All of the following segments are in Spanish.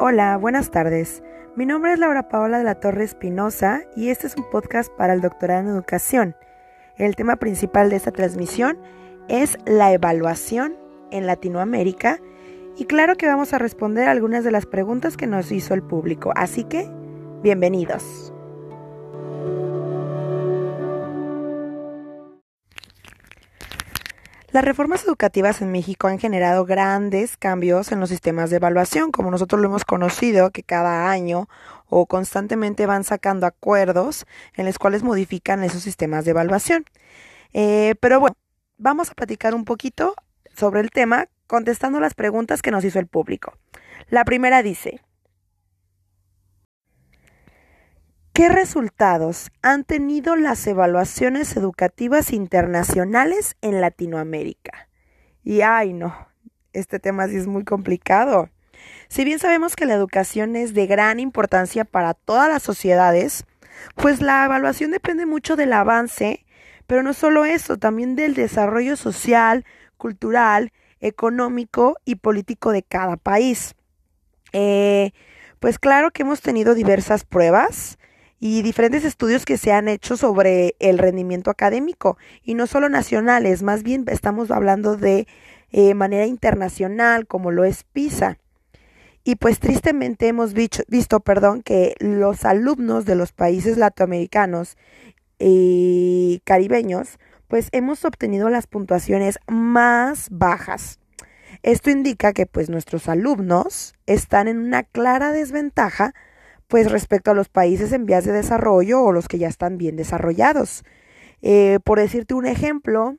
Hola, buenas tardes. Mi nombre es Laura Paola de la Torre Espinosa y este es un podcast para el doctorado en educación. El tema principal de esta transmisión es la evaluación en Latinoamérica y claro que vamos a responder algunas de las preguntas que nos hizo el público, así que bienvenidos. Las reformas educativas en México han generado grandes cambios en los sistemas de evaluación, como nosotros lo hemos conocido, que cada año o constantemente van sacando acuerdos en los cuales modifican esos sistemas de evaluación. Eh, pero bueno, vamos a platicar un poquito sobre el tema contestando las preguntas que nos hizo el público. La primera dice, ¿Qué resultados han tenido las evaluaciones educativas internacionales en Latinoamérica? Y ay no, este tema sí es muy complicado. Si bien sabemos que la educación es de gran importancia para todas las sociedades, pues la evaluación depende mucho del avance, pero no solo eso, también del desarrollo social, cultural, económico y político de cada país. Eh, pues claro que hemos tenido diversas pruebas, y diferentes estudios que se han hecho sobre el rendimiento académico y no solo nacionales, más bien estamos hablando de eh, manera internacional como lo es PISA. Y pues tristemente hemos visto, perdón, que los alumnos de los países latinoamericanos y caribeños, pues hemos obtenido las puntuaciones más bajas. Esto indica que pues nuestros alumnos están en una clara desventaja pues respecto a los países en vías de desarrollo o los que ya están bien desarrollados. Eh, por decirte un ejemplo,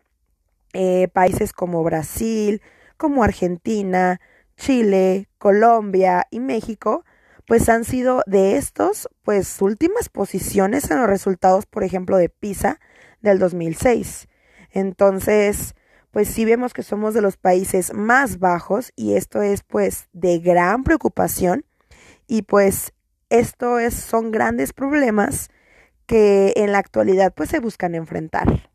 eh, países como Brasil, como Argentina, Chile, Colombia y México, pues han sido de estos, pues últimas posiciones en los resultados, por ejemplo, de PISA del 2006. Entonces, pues sí vemos que somos de los países más bajos y esto es pues de gran preocupación y pues esto es, son grandes problemas que en la actualidad pues se buscan enfrentar.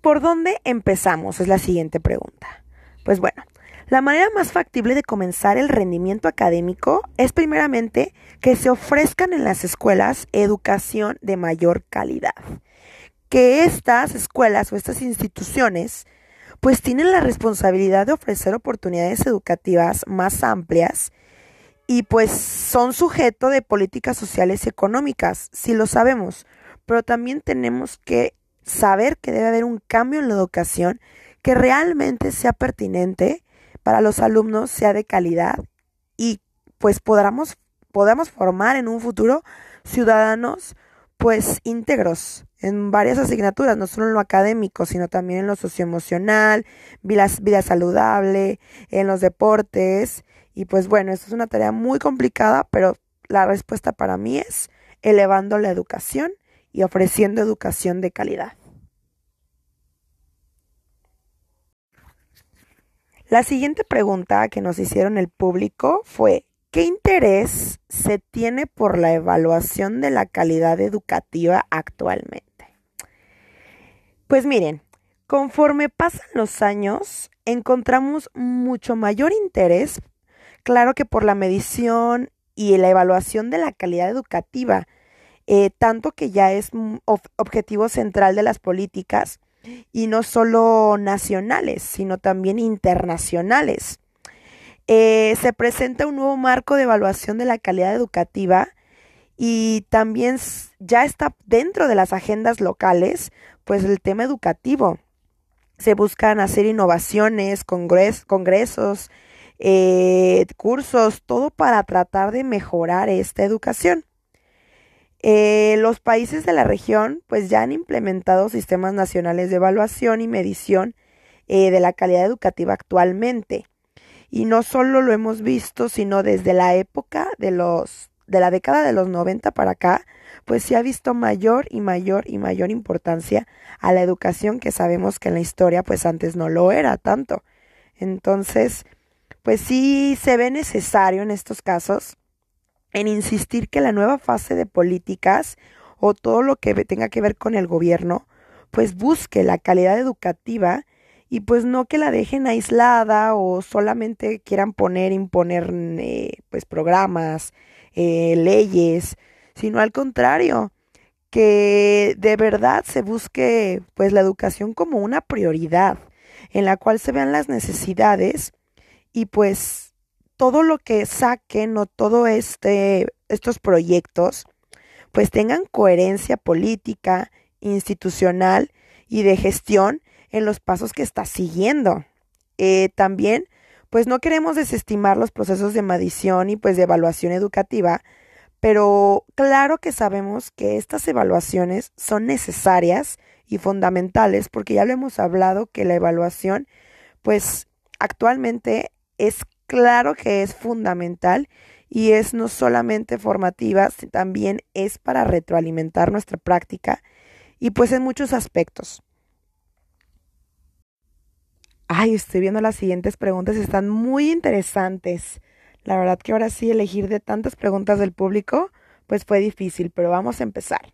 ¿Por dónde empezamos? Es la siguiente pregunta. Pues bueno, la manera más factible de comenzar el rendimiento académico es primeramente que se ofrezcan en las escuelas educación de mayor calidad. Que estas escuelas o estas instituciones pues tienen la responsabilidad de ofrecer oportunidades educativas más amplias y pues son sujeto de políticas sociales y económicas, si lo sabemos, pero también tenemos que saber que debe haber un cambio en la educación que realmente sea pertinente para los alumnos, sea de calidad y pues podamos, podamos formar en un futuro ciudadanos pues íntegros en varias asignaturas, no solo en lo académico, sino también en lo socioemocional, vida, vida saludable, en los deportes y pues bueno, esto es una tarea muy complicada, pero la respuesta para mí es elevando la educación y ofreciendo educación de calidad. La siguiente pregunta que nos hicieron el público fue, ¿qué interés se tiene por la evaluación de la calidad educativa actualmente? Pues miren, conforme pasan los años, encontramos mucho mayor interés Claro que por la medición y la evaluación de la calidad educativa, eh, tanto que ya es objetivo central de las políticas y no solo nacionales, sino también internacionales. Eh, se presenta un nuevo marco de evaluación de la calidad educativa y también ya está dentro de las agendas locales, pues el tema educativo. Se buscan hacer innovaciones, congresos, eh, cursos, todo para tratar de mejorar esta educación. Eh, los países de la región pues ya han implementado sistemas nacionales de evaluación y medición eh, de la calidad educativa actualmente. Y no solo lo hemos visto, sino desde la época de los de la década de los 90 para acá, pues se ha visto mayor y mayor y mayor importancia a la educación que sabemos que en la historia pues antes no lo era tanto. Entonces, pues sí se ve necesario en estos casos en insistir que la nueva fase de políticas o todo lo que tenga que ver con el gobierno, pues busque la calidad educativa y pues no que la dejen aislada o solamente quieran poner, imponer eh, pues programas, eh, leyes, sino al contrario, que de verdad se busque pues la educación como una prioridad en la cual se vean las necesidades y pues todo lo que saquen o todo este estos proyectos pues tengan coherencia política, institucional y de gestión en los pasos que está siguiendo. Eh, también, pues no queremos desestimar los procesos de medición y pues de evaluación educativa, pero claro que sabemos que estas evaluaciones son necesarias y fundamentales porque ya lo hemos hablado que la evaluación pues actualmente es claro que es fundamental y es no solamente formativa, también es para retroalimentar nuestra práctica y pues en muchos aspectos. Ay, estoy viendo las siguientes preguntas, están muy interesantes. La verdad que ahora sí elegir de tantas preguntas del público, pues fue difícil, pero vamos a empezar.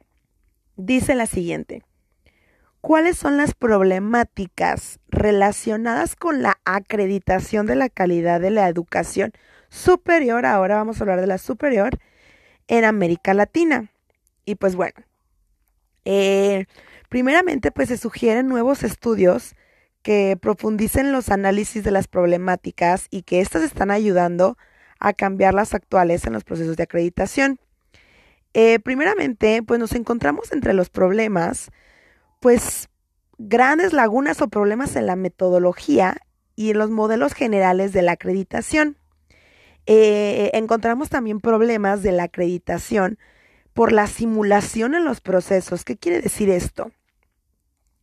Dice la siguiente. ¿Cuáles son las problemáticas relacionadas con la acreditación de la calidad de la educación superior? Ahora vamos a hablar de la superior en América Latina. Y pues bueno, eh, primeramente pues se sugieren nuevos estudios que profundicen los análisis de las problemáticas y que éstas están ayudando a cambiar las actuales en los procesos de acreditación. Eh, primeramente, pues nos encontramos entre los problemas, pues grandes lagunas o problemas en la metodología y en los modelos generales de la acreditación. Eh, encontramos también problemas de la acreditación por la simulación en los procesos. ¿Qué quiere decir esto?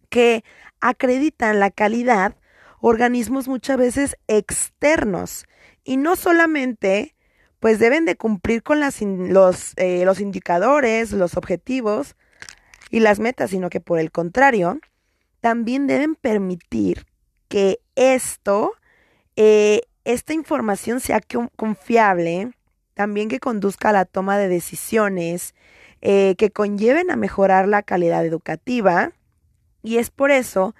Que acreditan la calidad organismos muchas veces externos y no solamente pues deben de cumplir con las los, eh, los indicadores, los objetivos y las metas, sino que por el contrario, también deben permitir que esto, eh, esta información sea confiable, también que conduzca a la toma de decisiones, eh, que conlleven a mejorar la calidad educativa. Y es por eso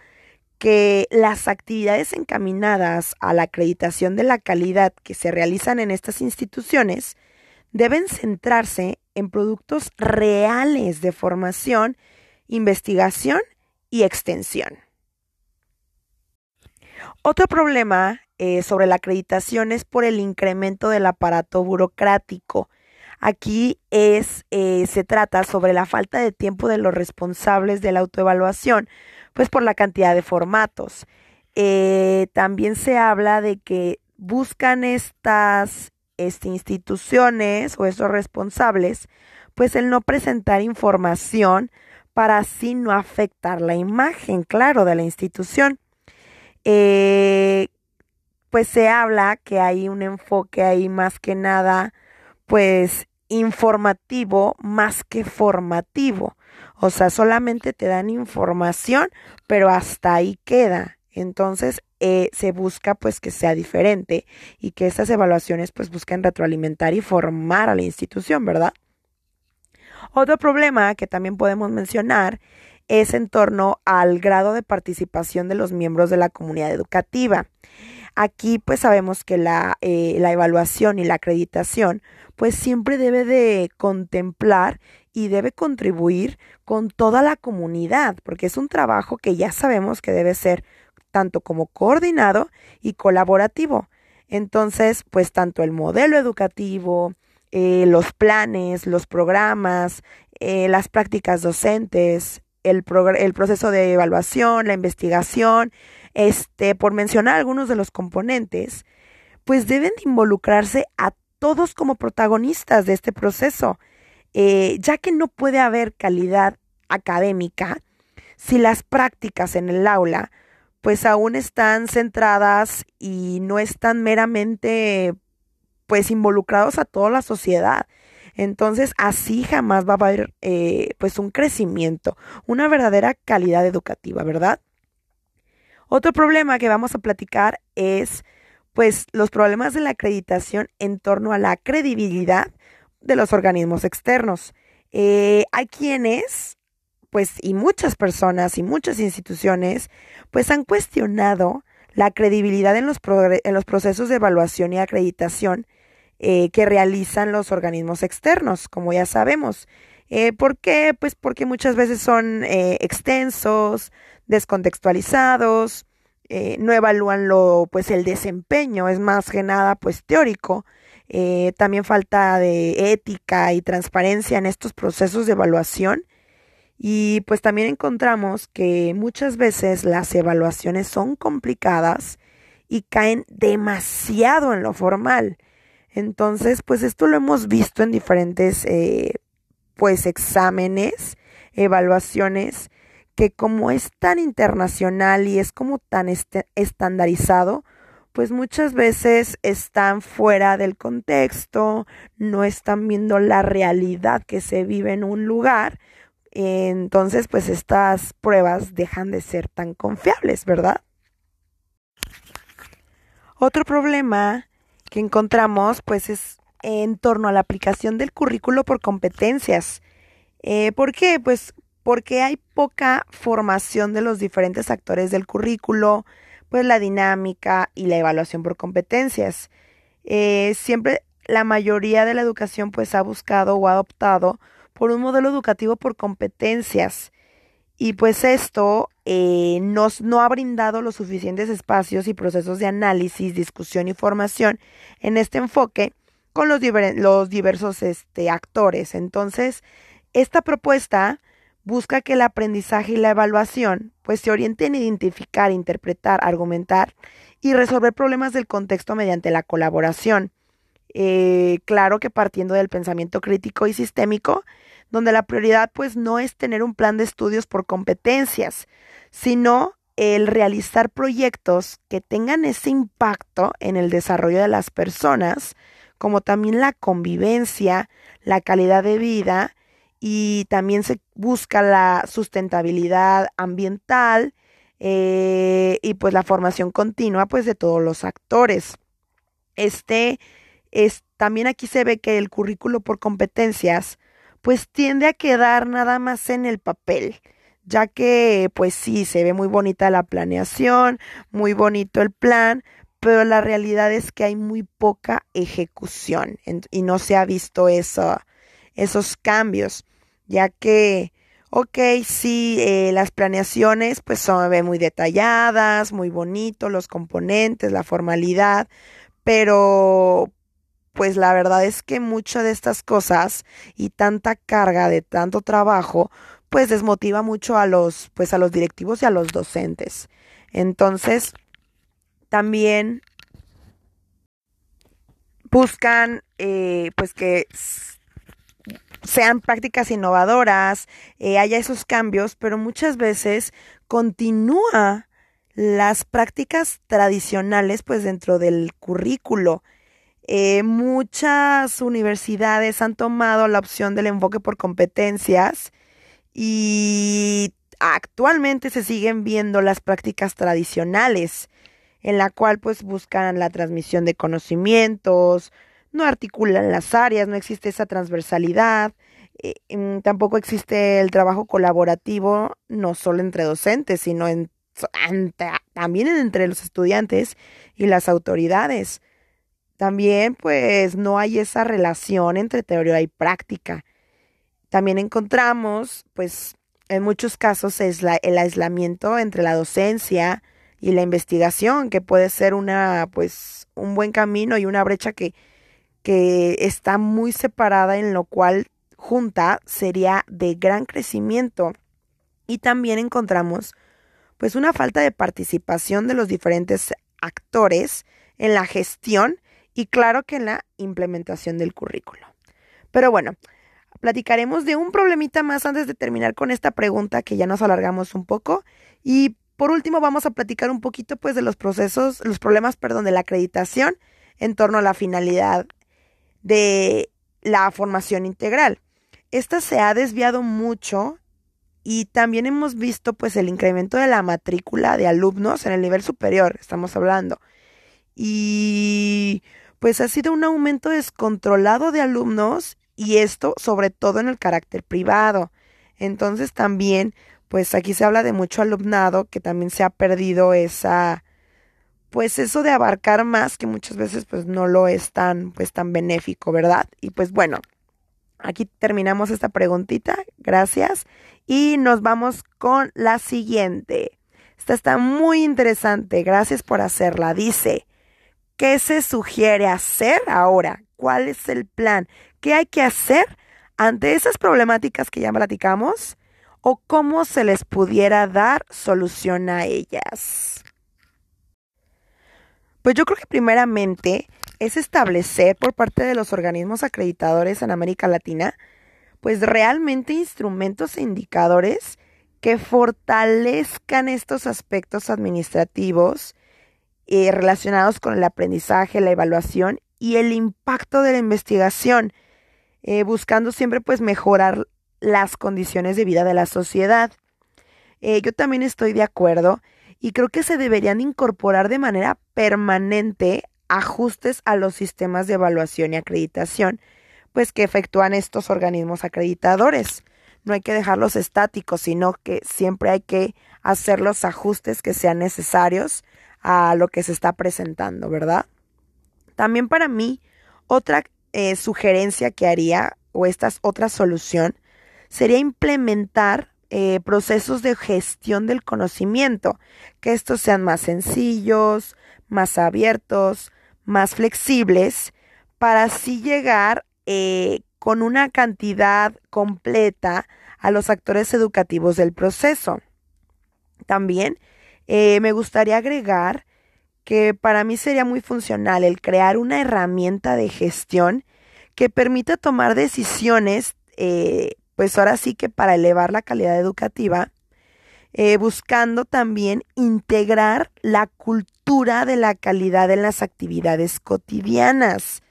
que las actividades encaminadas a la acreditación de la calidad que se realizan en estas instituciones deben centrarse en productos reales de formación, investigación y extensión. Otro problema eh, sobre la acreditación es por el incremento del aparato burocrático Aquí eh, se trata sobre la falta de tiempo de los responsables de la autoevaluación, pues por la cantidad de formatos. Eh, también se habla de que buscan estas, estas instituciones o estos responsables, pues el no presentar información para así no afectar la imagen, claro, de la institución. Eh, pues se habla que hay un enfoque ahí más que nada pues informativo más que formativo. O sea, solamente te dan información, pero hasta ahí queda. Entonces, eh, se busca pues que sea diferente y que estas evaluaciones pues busquen retroalimentar y formar a la institución, ¿verdad? Otro problema que también podemos mencionar es en torno al grado de participación de los miembros de la comunidad educativa. Aquí pues sabemos que la, eh, la evaluación y la acreditación pues siempre debe de contemplar y debe contribuir con toda la comunidad, porque es un trabajo que ya sabemos que debe ser tanto como coordinado y colaborativo. Entonces, pues tanto el modelo educativo, eh, los planes, los programas, eh, las prácticas docentes, el, proceso de evaluación, la investigación, este, por mencionar algunos de los componentes, pues deben involucrarse a todos como protagonistas de este proceso, eh, ya que no puede haber calidad académica si las prácticas en el aula pues aún están centradas y no están meramente pues involucrados a toda la sociedad. Entonces así jamás va a haber eh, pues un crecimiento, una verdadera calidad educativa, ¿verdad? Otro problema que vamos a platicar es pues los problemas de la acreditación en torno a la credibilidad de los organismos externos. Eh, hay quienes pues y muchas personas y muchas instituciones pues han cuestionado la credibilidad en los, en los procesos de evaluación y acreditación eh, que realizan los organismos externos, como ya sabemos. Eh, ¿Por qué? Pues porque muchas veces son eh, extensos, descontextualizados, eh, no evalúan lo, pues el desempeño, es más que nada pues teórico. También falta de ética y transparencia en estos procesos de evaluación. Y pues también encontramos que muchas veces las evaluaciones son complicadas y caen demasiado en lo formal. Entonces, pues esto lo hemos visto en diferentes eh, pues exámenes, evaluaciones que como es tan internacional y es como tan este, estandarizado, pues muchas veces están fuera del contexto, no están viendo la realidad que se vive en un lugar. Entonces, pues estas pruebas dejan de ser tan confiables, ¿verdad? Otro problema que encontramos, pues, es en torno a la aplicación del currículo por competencias. Eh, ¿Por qué? Pues porque hay poca formación de los diferentes actores del currículo, pues la dinámica y la evaluación por competencias. Eh, siempre la mayoría de la educación pues ha buscado o adoptado por un modelo educativo por competencias y pues esto eh, nos, no ha brindado los suficientes espacios y procesos de análisis, discusión y formación en este enfoque con los, diversos este, actores. Entonces, esta propuesta busca que el aprendizaje y la evaluación pues se orienten en identificar, interpretar, argumentar y resolver problemas del contexto mediante la colaboración. Eh, claro que partiendo del pensamiento crítico y sistémico, donde la prioridad pues no es tener un plan de estudios por competencias, sino el realizar proyectos que tengan ese impacto en el desarrollo de las personas, como también la convivencia, la calidad de vida y también se busca la sustentabilidad ambiental eh, y pues la formación continua pues de todos los actores. Este es también aquí se ve que el currículo por competencias pues tiende a quedar nada más en el papel, ya que pues sí se ve muy bonita la planeación, muy bonito el plan, pero la realidad es que hay muy poca ejecución y no se ha visto eso, esos cambios ya que, ok, sí, eh, las planeaciones pues son muy detalladas, muy bonito, los componentes, la formalidad, pero pues la verdad es que muchas de estas cosas y tanta carga de tanto trabajo pues desmotiva mucho a los pues a los directivos y a los docentes. Entonces, también buscan eh, pues que sean prácticas innovadoras, eh, haya esos cambios, pero muchas veces continúa las prácticas tradicionales pues dentro del currículo. Eh, muchas universidades han tomado la opción del enfoque por competencias y actualmente se siguen viendo las prácticas tradicionales en la cual pues buscan la transmisión de conocimientos, no articulan las áreas, no existe esa transversalidad, eh, mm, tampoco existe el trabajo colaborativo, no solo entre docentes, sino en, también entre los estudiantes y las autoridades. También pues no hay esa relación entre teoría y práctica. También encontramos pues en muchos casos es el aislamiento entre la docencia y la investigación, que puede ser una pues un buen camino y una brecha que que está muy separada en lo cual junta sería de gran crecimiento. Y también encontramos pues una falta de participación de los diferentes actores en la gestión y claro que en la implementación del currículo. Pero bueno, platicaremos de un problemita más antes de terminar con esta pregunta que ya nos alargamos un poco y por último vamos a platicar un poquito pues de los procesos, los problemas, perdón, de la acreditación en torno a la finalidad de la formación integral. Esta se ha desviado mucho y también hemos visto pues el incremento de la matrícula de alumnos en el nivel superior, estamos hablando. Y pues ha sido un aumento descontrolado de alumnos y esto sobre todo en el carácter privado. Entonces también, pues aquí se habla de mucho alumnado que también se ha perdido esa, pues eso de abarcar más que muchas veces pues no lo es tan, pues tan benéfico, ¿verdad? Y pues bueno, aquí terminamos esta preguntita, gracias. Y nos vamos con la siguiente. Esta está muy interesante, gracias por hacerla. Dice, ¿qué se sugiere hacer ahora? ¿Cuál es el plan? ¿Qué hay que hacer ante esas problemáticas que ya platicamos? ¿O cómo se les pudiera dar solución a ellas? Pues yo creo que primeramente es establecer por parte de los organismos acreditadores en América Latina, pues realmente instrumentos e indicadores que fortalezcan estos aspectos administrativos eh, relacionados con el aprendizaje, la evaluación y el impacto de la investigación, eh, buscando siempre pues mejorar las condiciones de vida de la sociedad. Eh, yo también estoy de acuerdo y creo que se deberían incorporar de manera permanente ajustes a los sistemas de evaluación y acreditación, pues que efectúan estos organismos acreditadores. No hay que dejarlos estáticos, sino que siempre hay que hacer los ajustes que sean necesarios a lo que se está presentando, ¿verdad? También para mí, otra eh, sugerencia que haría, o esta otra solución, sería implementar eh, procesos de gestión del conocimiento, que estos sean más sencillos, más abiertos, más flexibles, para así llegar eh, con una cantidad completa a los actores educativos del proceso. También eh, me gustaría agregar que para mí sería muy funcional el crear una herramienta de gestión que permita tomar decisiones, eh, pues ahora sí que para elevar la calidad educativa, eh, buscando también integrar la cultura de la calidad en las actividades cotidianas.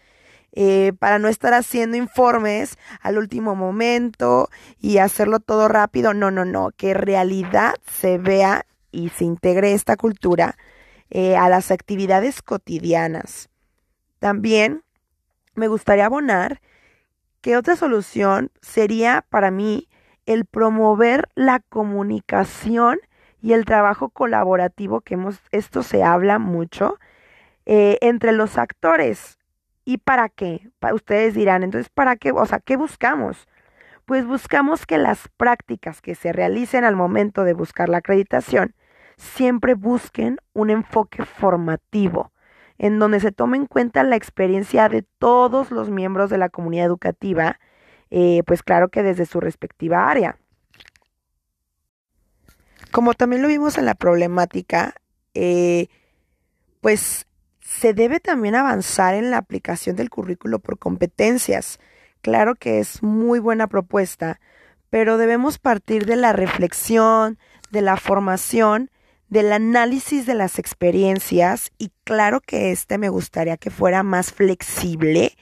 para no estar haciendo informes al último momento y hacerlo todo rápido. No, no, no, que en realidad se vea y se integre esta cultura eh, a las actividades cotidianas. También me gustaría abonar que otra solución sería para mí el promover la comunicación y el trabajo colaborativo, que hemos, esto se habla mucho, eh, entre los actores. ¿Y para qué? Ustedes dirán, entonces, ¿para qué? O sea, ¿qué buscamos? Pues buscamos que las prácticas que se realicen al momento de buscar la acreditación siempre busquen un enfoque formativo, en donde se tome en cuenta la experiencia de todos los miembros de la comunidad educativa, eh, pues claro que desde su respectiva área. Como también lo vimos en la problemática, eh, pues se debe también avanzar en la aplicación del currículo por competencias. Claro que es muy buena propuesta, pero debemos partir de la reflexión, de la formación del análisis de las experiencias y claro que este me gustaría que fuera más flexible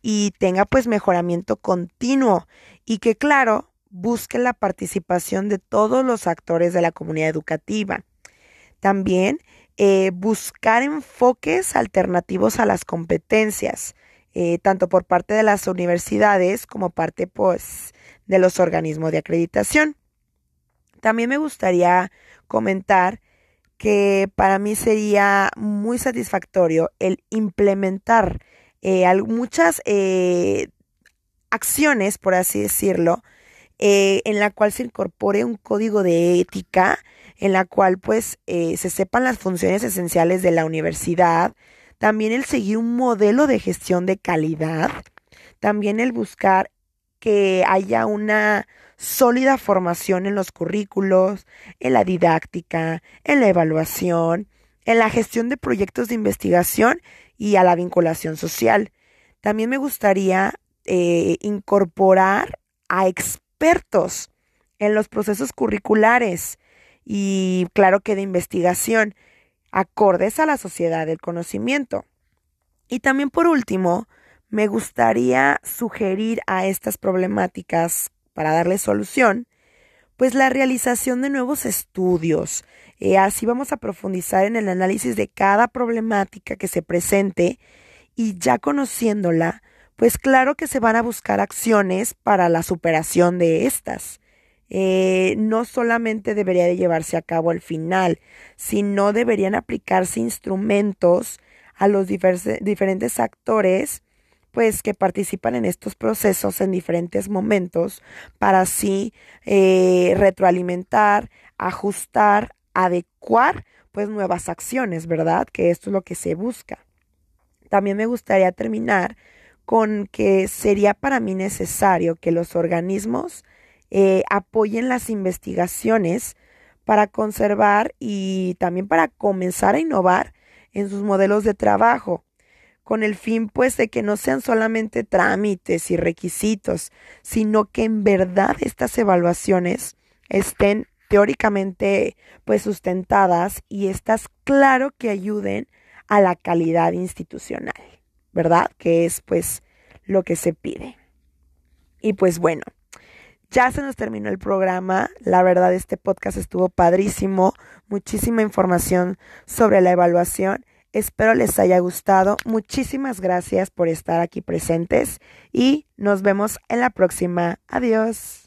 y tenga pues mejoramiento continuo y que claro busque la participación de todos los actores de la comunidad educativa. También eh, buscar enfoques alternativos a las competencias, eh, tanto por parte de las universidades como parte pues de los organismos de acreditación. También me gustaría comentar que para mí sería muy satisfactorio el implementar eh, muchas eh, acciones, por así decirlo, eh, en la cual se incorpore un código de ética, en la cual pues se sepan las funciones esenciales de la universidad, también el seguir un modelo de gestión de calidad, también el buscar que haya una sólida formación en los currículos, en la didáctica, en la evaluación, en la gestión de proyectos de investigación y a la vinculación social. También me gustaría eh, incorporar a expertos en los procesos curriculares y claro que de investigación, acordes a la sociedad del conocimiento. Y también por último, me gustaría sugerir a estas problemáticas para darle solución, pues la realización de nuevos estudios. Eh, así vamos a profundizar en el análisis de cada problemática que se presente y ya conociéndola, pues claro que se van a buscar acciones para la superación de estas. Eh, no solamente debería de llevarse a cabo al final, sino deberían aplicarse instrumentos a los diferentes actores pues que participan en estos procesos en diferentes momentos para así eh, retroalimentar, ajustar, adecuar pues nuevas acciones, ¿verdad? Que esto es lo que se busca. También me gustaría terminar con que sería para mí necesario que los organismos eh, apoyen las investigaciones para conservar y también para comenzar a innovar en sus modelos de trabajo, con el fin pues de que no sean solamente trámites y requisitos, sino que en verdad estas evaluaciones estén teóricamente pues sustentadas y estas claro que ayuden a la calidad institucional, ¿verdad? Que es pues lo que se pide. Y pues bueno, ya se nos terminó el programa. La verdad, este podcast estuvo padrísimo. Muchísima información sobre la evaluación. Espero les haya gustado. Muchísimas gracias por estar aquí presentes y nos vemos en la próxima. Adiós.